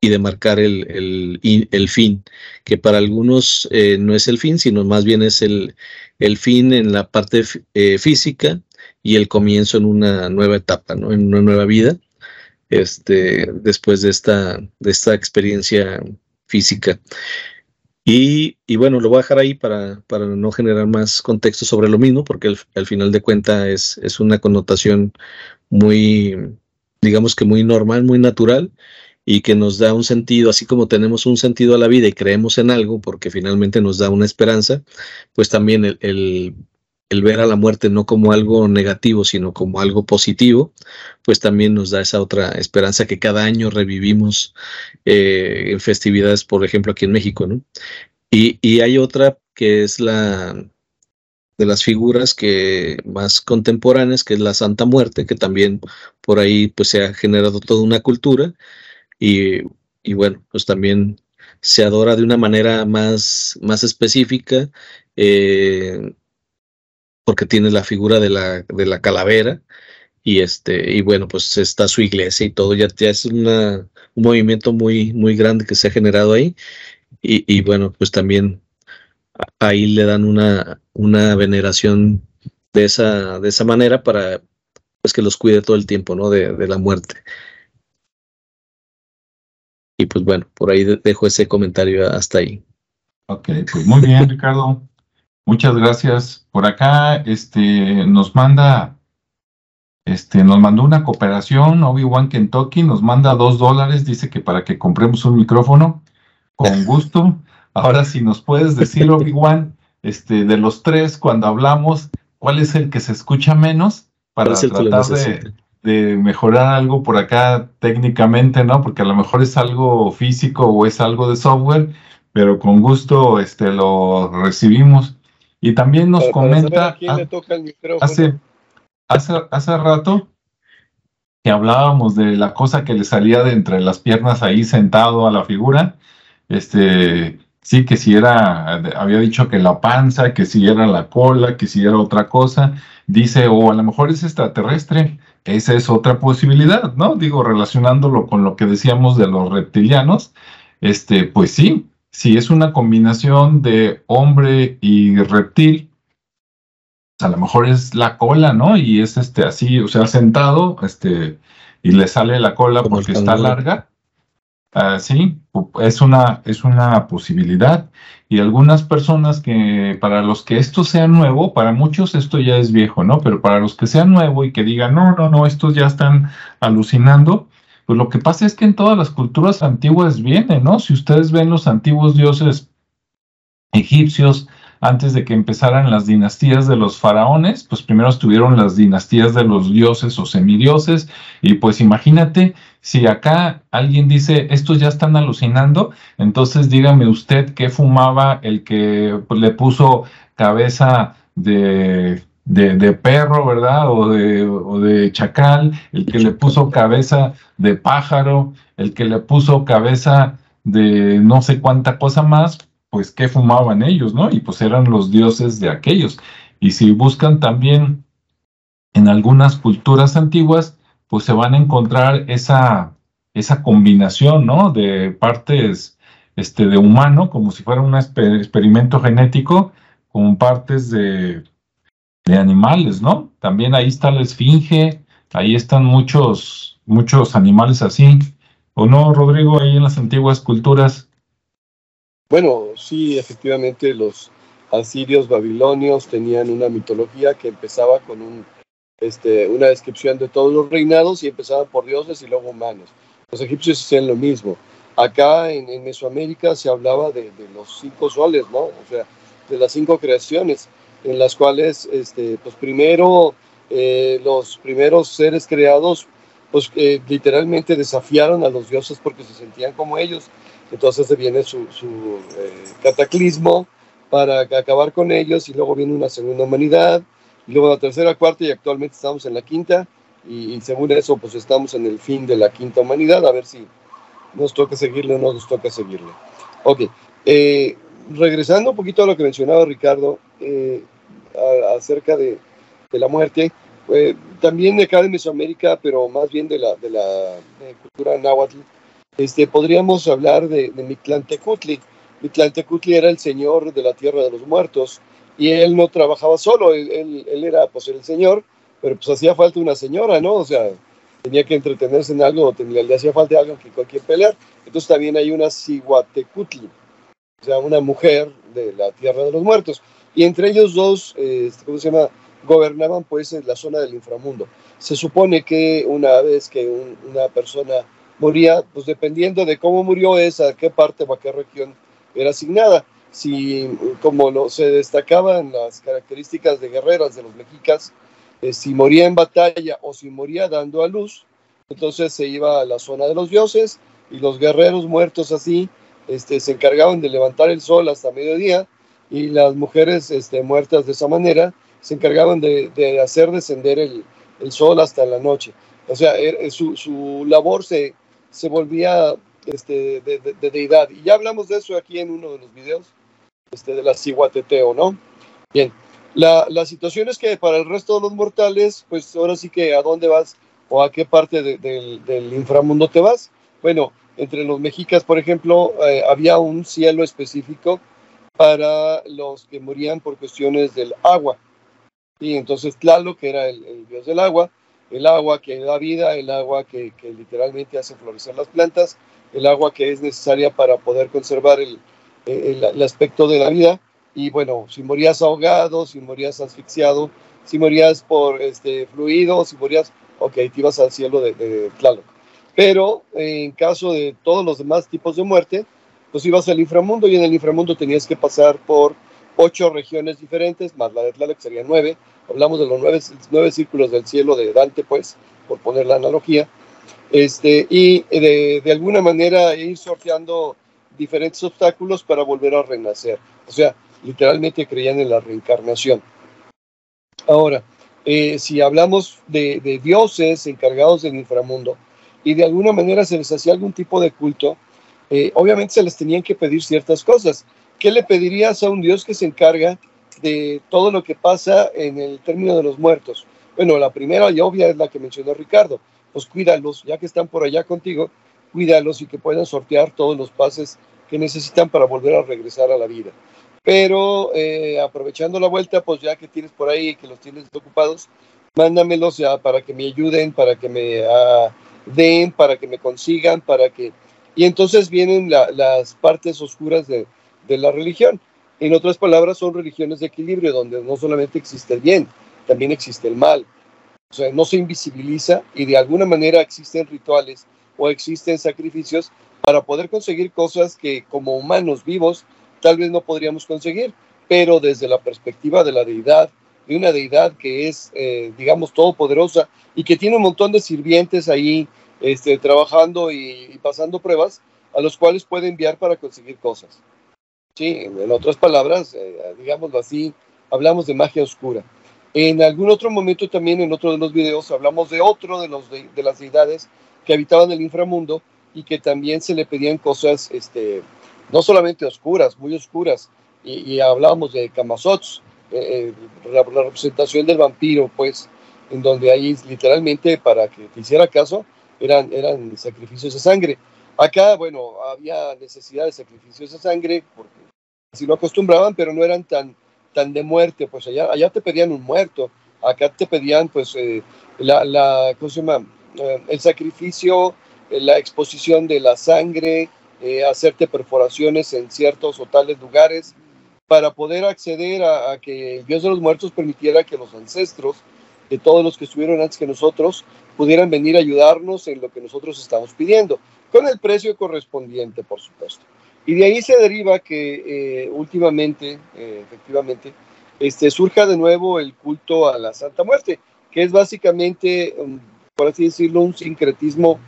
y de marcar el, el, fin, que para algunos eh, no es el fin, sino más bien es el, el fin en la parte eh, física y el comienzo en una nueva etapa, ¿no? en una nueva vida, este, después de esta, de esta experiencia física. Y, y, bueno, lo voy a dejar ahí para, para no generar más contexto sobre lo mismo, porque al, final de cuentas es, es una connotación muy, digamos que muy normal, muy natural y que nos da un sentido, así como tenemos un sentido a la vida y creemos en algo porque finalmente nos da una esperanza, pues también el, el, ver a la muerte no como algo negativo, sino como algo positivo, pues también nos da esa otra esperanza que cada año revivimos eh, en festividades, por ejemplo, aquí en México, ¿no? Y, y hay otra que es la, de las figuras que más contemporáneas, que es la Santa Muerte, que también por ahí pues se ha generado toda una cultura y, bueno, pues también se adora de una manera más, más específica, eh, porque tiene la figura de la, de la calavera, y este, y bueno, pues está su iglesia y todo, ya, ya es un movimiento muy, muy grande que se ha generado ahí, y, y bueno, pues también ahí le dan una, una veneración de esa, de esa manera para pues, que los cuide todo el tiempo, ¿no? De, de la muerte. Y pues bueno, por ahí dejo ese comentario hasta ahí. Ok, pues muy bien, Ricardo. Muchas gracias. Por acá, este, nos manda, este, nos mandó una cooperación, Obi-Wan Kentucky, nos manda dos dólares, dice que para que compremos un micrófono, con gusto. Ahora, si nos puedes decir, Obi-Wan, este, de los tres, cuando hablamos, ¿cuál es el que se escucha menos? Para tratar de, mejorar algo por acá técnicamente, ¿no? Porque a lo mejor es algo físico o es algo de software, pero con gusto este, lo recibimos. Y también nos comenta. hace, hace, hace rato que hablábamos de la cosa que le salía de entre las piernas ahí sentado a la figura. Este, sí, que si era, había dicho que la panza, que si era la cola, que si era otra cosa, dice, o a lo mejor es extraterrestre, esa es otra posibilidad, ¿no? Digo, relacionándolo con lo que decíamos de los reptilianos, este, pues sí, si es una combinación de hombre y reptil, pues a lo mejor es la cola, ¿no? Y es este así, o sea, sentado, este, y le sale la cola porque está larga. Ah, sí, es una, es una posibilidad. Y algunas personas que, para los que esto sea nuevo, para muchos esto ya es viejo, ¿no? Pero para los que sea nuevo y que digan, no, no, no, estos ya están alucinando, pues lo que pasa es que en todas las culturas antiguas viene, ¿no? Si ustedes ven los antiguos dioses egipcios, antes de que empezaran las dinastías de los faraones, pues primero estuvieron las dinastías de los dioses o semidioses, y pues imagínate si acá alguien dice, estos ya están alucinando, entonces dígame usted qué fumaba el que le puso cabeza de, de, perro, ¿verdad? O de, o de chacal, el que le puso cabeza de pájaro, el que le puso cabeza de no sé cuánta cosa más, pues qué fumaban ellos, ¿no? Y pues eran los dioses de aquellos. Y si buscan también en algunas culturas antiguas, pues se van a encontrar esa, esa combinación, ¿no? De partes este, de humano, como si fuera un experimento genético, con partes de, de animales, ¿no? También ahí está la esfinge, ahí están muchos, muchos animales así. ¿O no, Rodrigo, ahí en las antiguas culturas? Bueno, sí, efectivamente los asirios babilonios tenían una mitología que empezaba con un, este, una descripción de todos los reinados y empezaban por dioses y luego humanos. Los egipcios hacían lo mismo. Acá en, Mesoamérica se hablaba de, los cinco soles, ¿no? O sea, de las cinco creaciones, en las cuales, este, pues primero, eh, los primeros seres creados, pues eh, literalmente desafiaron a los dioses porque se sentían como ellos entonces viene su, eh, cataclismo para acabar con ellos y luego viene una segunda humanidad luego la tercera, cuarta y actualmente estamos en la quinta y, según eso pues estamos en el fin de la quinta humanidad, a ver si nos toca seguirle o no nos toca seguirle. Ok, eh, regresando un poquito a lo que mencionaba Ricardo eh, acerca de, la muerte, también de acá de Mesoamérica, pero más bien de la, de la cultura náhuatl, este, podríamos hablar de, de Mictlantecutli. Mictlantecutli era el señor de la tierra de los muertos y él no trabajaba solo, él, él, era pues el señor, pero pues hacía falta una señora, ¿no? O sea, tenía que entretenerse en algo, tenía, le hacía falta algo que cualquier pelear. Entonces también hay una Cihuatecutli, o sea, una mujer de la tierra de los muertos. Y entre ellos dos, este, ¿cómo se llama? Gobernaban pues en la zona del inframundo. Se supone que una vez que una persona moría, pues dependiendo de cómo murió es a qué parte o a qué región era asignada. Si, como lo, se destacaban las características de guerreras de los mexicas, eh, si moría en batalla o si moría dando a luz, entonces se iba a la zona de los dioses y los guerreros muertos así este, se encargaban de levantar el sol hasta mediodía y las mujeres este, muertas de esa manera se encargaban de, de hacer descender el, el, sol hasta la noche. O sea, er, su, su labor se, se volvía este, de, deidad. Y ya hablamos de eso aquí en uno de los videos este, de la Ciguateteo, ¿no? Bien, la, la, situación es que para el resto de los mortales, pues ahora sí que a dónde vas o a qué parte del, del, inframundo te vas. Bueno, entre los mexicas, por ejemplo, eh, había un cielo específico para los que morían por cuestiones del agua. Y entonces Tlaloc, que era el dios del agua, el agua que da vida, el agua que, literalmente hace florecer las plantas, el agua que es necesaria para poder conservar el, el, aspecto de la vida. Y bueno, si morías ahogado, si morías asfixiado, si morías por este, fluido, si morías, ok, te ibas al cielo de, de Tlaloc. Pero en caso de todos los demás tipos de muerte, pues ibas al inframundo y en el inframundo tenías que pasar por ocho regiones diferentes, más la de Tlaloc sería nueve, hablamos de los nueve, nueve círculos del cielo de Dante, pues, por poner la analogía, este, y de, de alguna manera ir sorteando diferentes obstáculos para volver a renacer. O sea, literalmente creían en la reencarnación. Ahora, eh, si hablamos de, de, dioses encargados del inframundo y de alguna manera se les hacía algún tipo de culto, eh, obviamente se les tenían que pedir ciertas cosas. ¿Qué le pedirías a un dios que se encarga de todo lo que pasa en el término de los muertos. Bueno, la primera y obvia es la que mencionó Ricardo, pues cuídalos, ya que están por allá contigo, cuídalos y que puedan sortear todos los pases que necesitan para volver a regresar a la vida. Pero eh, aprovechando la vuelta, pues ya que tienes por ahí, que los tienes ocupados, mándamelos ya para que me ayuden, para que me uh, den, para que me consigan, para que... Y entonces vienen las partes oscuras de, de la religión. En otras palabras, son religiones de equilibrio, donde no solamente existe el bien, también existe el mal. O sea, no se invisibiliza y de alguna manera existen rituales o existen sacrificios para poder conseguir cosas que como humanos vivos tal vez no podríamos conseguir, pero desde la perspectiva de la deidad, de una deidad que es, eh, digamos, todopoderosa y que tiene un montón de sirvientes ahí este, trabajando y, pasando pruebas a los cuales puede enviar para conseguir cosas. Sí, en otras palabras, eh, digámoslo así, hablamos de magia oscura. En algún otro momento también, en otro de los videos, hablamos de otro de, los de, las deidades que habitaban el inframundo y que también se le pedían cosas, este, no solamente oscuras, muy oscuras, y, hablábamos de Kamazots, eh, eh, la, representación del vampiro, pues, en donde ahí literalmente, para que te hiciera caso, eran, eran sacrificios de sangre. Acá, bueno, había necesidad de sacrificios de sangre, porque así lo acostumbraban, pero no eran tan, tan de muerte, pues allá, allá te pedían un muerto, acá te pedían, pues, eh, la, la ¿cómo se llama? El sacrificio, la exposición de la sangre, hacerte perforaciones en ciertos o tales lugares, para poder acceder a, que Dios de los muertos permitiera que los ancestros de todos los que estuvieron antes que nosotros pudieran venir a ayudarnos en lo que nosotros estamos pidiendo, con el precio correspondiente, por supuesto. Y de ahí se deriva que eh, últimamente, eh, efectivamente, este, surja de nuevo el culto a la Santa Muerte, que es básicamente, um, por así decirlo, un sincretismo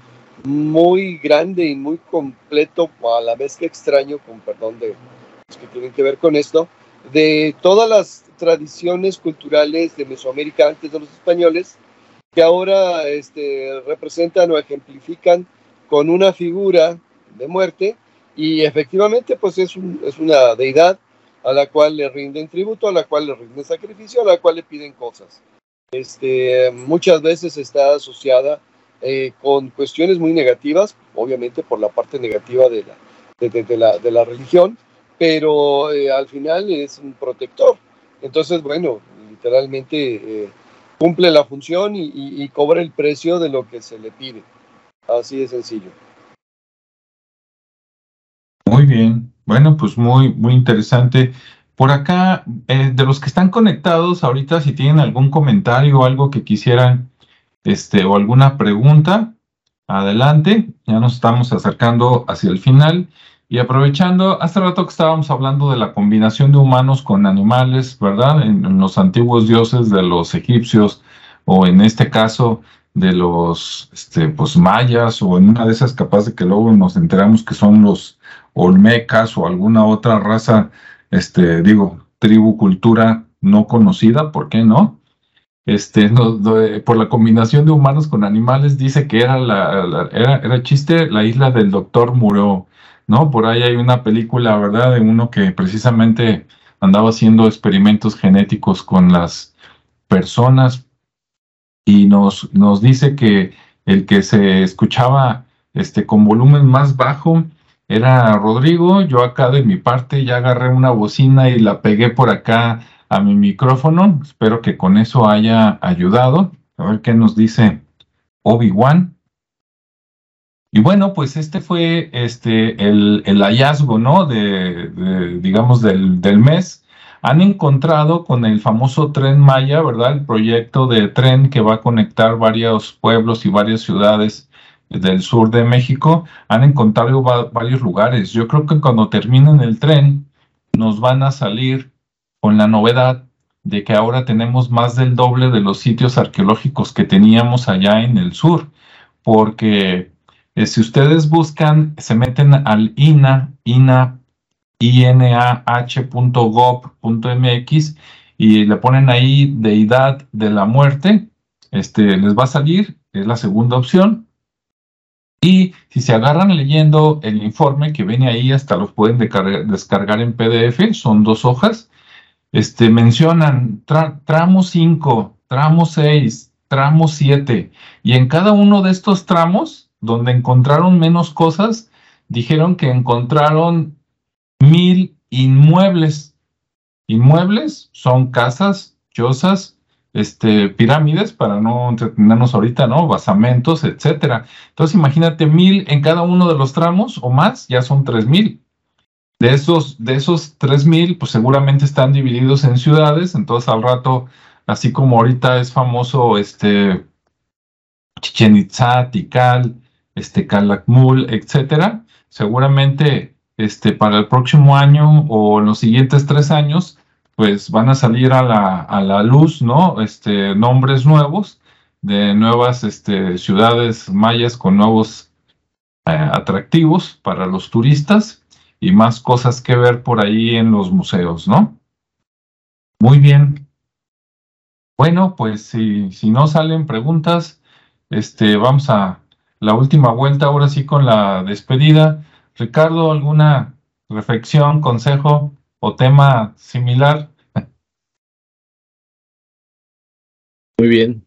muy grande y muy completo, a la vez que extraño, con perdón de, que tienen que ver con esto, de todas las tradiciones culturales de Mesoamérica antes de los españoles, que ahora este, representan o ejemplifican con una figura de muerte y efectivamente pues es, es una deidad a la cual le rinden tributo, a la cual le rinden sacrificio, a la cual le piden cosas. Este, muchas veces está asociada eh, con cuestiones muy negativas, obviamente por la parte negativa de la, de la, de la religión, pero eh, al final es un protector. Entonces, bueno, literalmente eh, cumple la función y, cobra el precio de lo que se le pide. Así de sencillo. Muy bien. Bueno, pues muy, muy interesante. Por acá, eh, de los que están conectados ahorita, si tienen algún comentario o algo que quisieran, este, o alguna pregunta, adelante. Ya nos estamos acercando hacia el final. Y aprovechando, hace rato que estábamos hablando de la combinación de humanos con animales, ¿verdad? En, los antiguos dioses de los egipcios, o en este caso de los este, pues, mayas, o en una de esas capaz de que luego nos enteramos que son los olmecas o alguna otra raza, este, digo, tribu, cultura no conocida, ¿por qué no? Este, por la combinación de humanos con animales, dice que era, la, era, era chiste la isla del doctor Muro ¿no? Por ahí hay una película, ¿verdad? De uno que precisamente andaba haciendo experimentos genéticos con las personas y nos, nos dice que el que se escuchaba este, con volumen más bajo era Rodrigo. Yo acá de mi parte ya agarré una bocina y la pegué por acá a mi micrófono. Espero que con eso haya ayudado. A ver qué nos dice Obi-Wan. Y bueno, pues este fue este, el, hallazgo, ¿no? De, digamos, del, del, mes. Han encontrado con el famoso tren Maya, ¿verdad? El proyecto de tren que va a conectar varios pueblos y varias ciudades del sur de México. Han encontrado varios lugares. Yo creo que cuando terminen el tren, nos van a salir con la novedad de que ahora tenemos más del doble de los sitios arqueológicos que teníamos allá en el sur, porque eh, si ustedes buscan, se meten al INA, INA, inah.gov.mx y le ponen ahí deidad de la muerte, este, les va a salir, es la segunda opción. Y si se agarran leyendo el informe que viene ahí, hasta los pueden descargar en PDF, son dos hojas. Este, mencionan tramo 5, tramo 6, tramo 7, y en cada uno de estos tramos donde encontraron menos cosas, dijeron que encontraron mil inmuebles. Inmuebles son casas, chozas, este, pirámides, para no entretenernos ahorita, ¿no? Basamentos, etcétera. Entonces, imagínate mil en cada uno de los tramos o más, ya son tres mil. De esos, de esos tres mil, pues seguramente están divididos en ciudades, entonces al rato, así como ahorita es famoso este Chichen Itza, Tikal, este Calakmul, etcétera, seguramente este, para el próximo año o en los siguientes tres años pues van a salir a la, a la luz, ¿no? Este, nombres nuevos de nuevas este, ciudades mayas con nuevos eh, atractivos para los turistas y más cosas que ver por ahí en los museos, ¿no? Muy bien. Bueno, pues si, si no salen preguntas, este, vamos a la última vuelta, ahora sí con la despedida. Ricardo, ¿alguna reflexión, consejo o tema similar? Muy bien.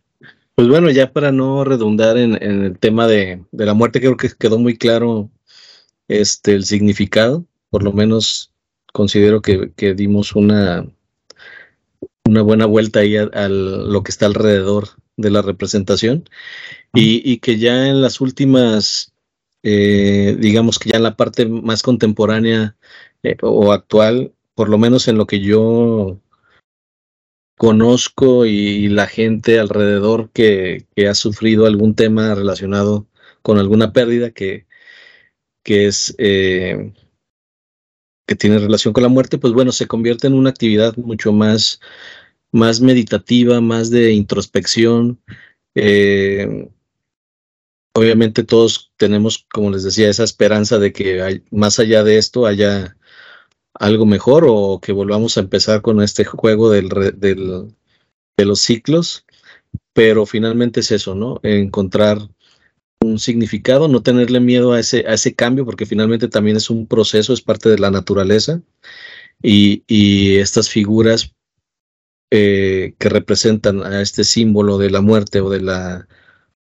Pues bueno, ya para no redundar en, el tema de, la muerte, creo que quedó muy claro este, el significado. Por lo menos considero que, dimos una, una buena vuelta ahí a, lo que está alrededor de la representación y, que ya en las últimas, eh, digamos que ya en la parte más contemporánea eh, o actual, por lo menos en lo que yo conozco y, la gente alrededor que, ha sufrido algún tema relacionado con alguna pérdida que, que es eh, que tiene relación con la muerte, pues bueno, se convierte en una actividad mucho más, más meditativa, más de introspección. Eh, obviamente todos tenemos, como les decía, esa esperanza de que hay, más allá de esto haya algo mejor o que volvamos a empezar con este juego del, de los ciclos, pero finalmente es eso, ¿no? Encontrar un significado, no tenerle miedo a ese, a ese cambio, porque finalmente también es un proceso, es parte de la naturaleza, y, y estas figuras eh, que representan a este símbolo de la muerte o de la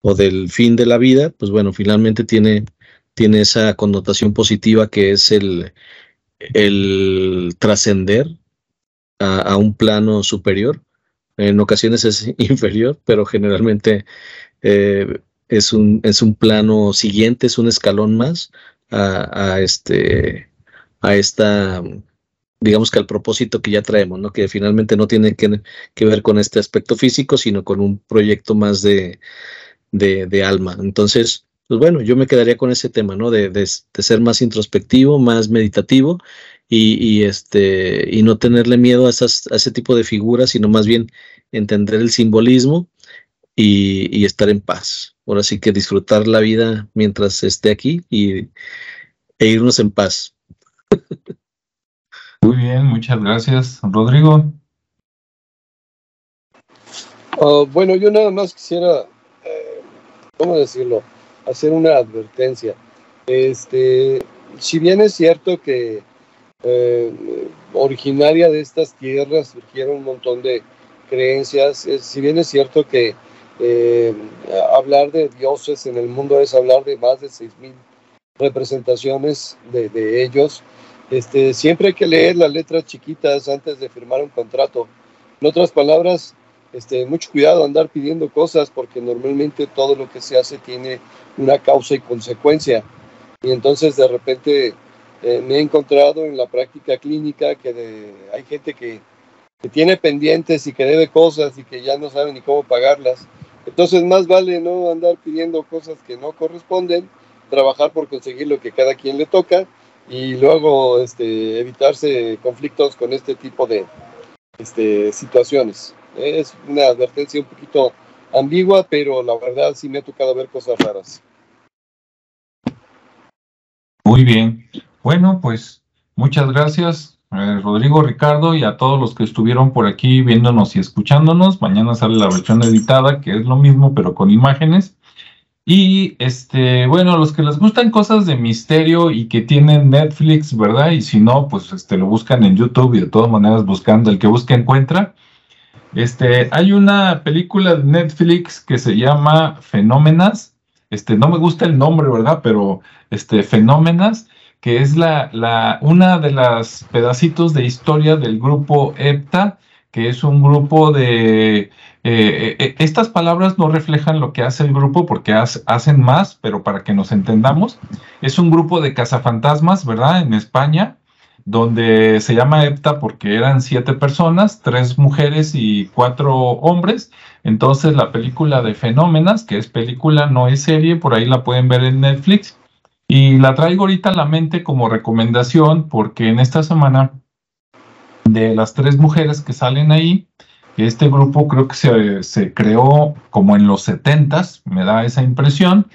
o del fin de la vida, pues bueno, finalmente tiene, tiene esa connotación positiva que es el, el trascender a, un plano superior. En ocasiones es inferior, pero generalmente eh, es, un, es un plano siguiente, es un escalón más a, este, a esta, digamos que al propósito que ya traemos, ¿no? que finalmente no tiene que, que ver con este aspecto físico, sino con un proyecto más de, de alma. Entonces, pues bueno, yo me quedaría con ese tema, ¿no? De, de, ser más introspectivo, más meditativo y, este, y no tenerle miedo a, esas, a ese tipo de figuras, sino más bien entender el simbolismo y, estar en paz. Ahora sí que disfrutar la vida mientras esté aquí y, e irnos en paz. Muy bien, muchas gracias. Rodrigo. Ah, bueno, yo nada más quisiera, eh, ¿cómo decirlo? Hacer una advertencia. Este, si bien es cierto que eh, originaria de estas tierras surgieron un montón de creencias, si bien es cierto que eh, hablar de dioses en el mundo es hablar de más de 6.000 representaciones de, de, ellos, este, siempre hay que leer las letras chiquitas antes de firmar un contrato. En otras palabras, este, mucho cuidado andar pidiendo cosas porque normalmente todo lo que se hace tiene una causa y consecuencia. Y entonces de repente eh, me he encontrado en la práctica clínica que hay gente que, tiene pendientes y que debe cosas y que ya no sabe ni cómo pagarlas. Entonces más vale no andar pidiendo cosas que no corresponden, trabajar por conseguir lo que cada quien le toca y luego este, evitarse conflictos con este tipo de este, situaciones. Es una advertencia un poquito ambigua, pero la verdad sí me ha tocado ver cosas raras. Muy bien. Bueno, pues muchas gracias, eh, Rodrigo, Ricardo, y a todos los que estuvieron por aquí viéndonos y escuchándonos. Mañana sale la versión editada, que es lo mismo, pero con imágenes. Y este, bueno, los que les gustan cosas de misterio y que tienen Netflix, ¿verdad? Y si no, pues este lo buscan en YouTube y de todas maneras buscando el que busque encuentra. Este, hay una película de Netflix que se llama Fenómenas. Este, no me gusta el nombre, ¿verdad? Pero este, Fenómenas, que es la, la, una de las pedacitos de historia del grupo EPTA, que es un grupo de eh, eh, estas palabras no reflejan lo que hace el grupo porque hacen más, pero para que nos entendamos, es un grupo de cazafantasmas, ¿verdad? En España, donde se llama EPTA porque eran siete personas, tres mujeres y cuatro hombres. Entonces la película de Fenómenas, que es película, no es serie, por ahí la pueden ver en Netflix. Y la traigo ahorita a la mente como recomendación porque en esta semana de las tres mujeres que salen ahí, este grupo creo que se, se creó como en los setentas, me da esa impresión.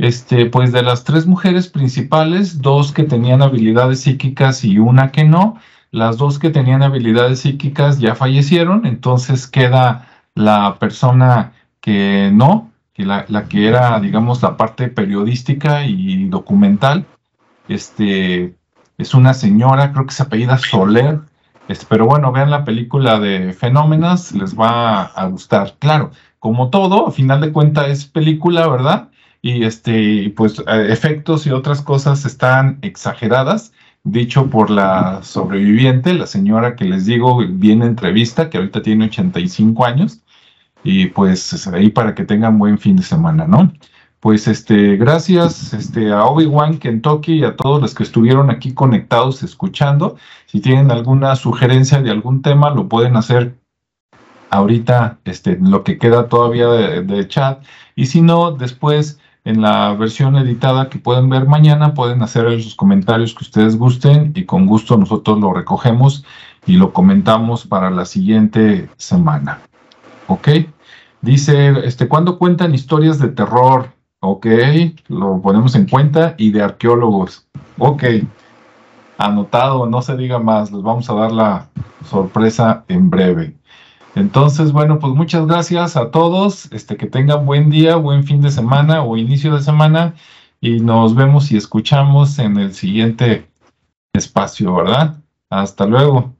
Este, pues de las tres mujeres principales, dos que tenían habilidades psíquicas y una que no, las dos que tenían habilidades psíquicas ya fallecieron, entonces queda la persona que no, que la, que era, digamos, la parte periodística y documental. Este, es una señora, creo que se apellida Soler, este, pero bueno, vean la película de Fenómenas, les va a gustar. Claro, como todo, a final de cuentas es película, ¿verdad? Y este, pues efectos y otras cosas están exageradas, dicho por la sobreviviente, la señora que les digo, viene entrevista, que ahorita tiene 85 años, y pues ahí para que tengan buen fin de semana, ¿no? pues este, gracias este, a Obi-Wan Kentucky y a todos los que estuvieron aquí conectados escuchando. Si tienen alguna sugerencia de algún tema, lo pueden hacer ahorita, este, lo que queda todavía de, chat. Y si no, después en la versión editada que pueden ver mañana, pueden hacer sus comentarios que ustedes gusten y con gusto nosotros lo recogemos y lo comentamos para la siguiente semana. ¿Ok? Dice, este, ¿cuándo cuentan historias de terror? Ok, lo ponemos en cuenta. Y de arqueólogos. Ok, anotado, no se diga más. Les vamos a dar la sorpresa en breve. Entonces, bueno, pues muchas gracias a todos. Este, que tengan buen día, buen fin de semana o inicio de semana. Y nos vemos y escuchamos en el siguiente espacio, ¿verdad? Hasta luego.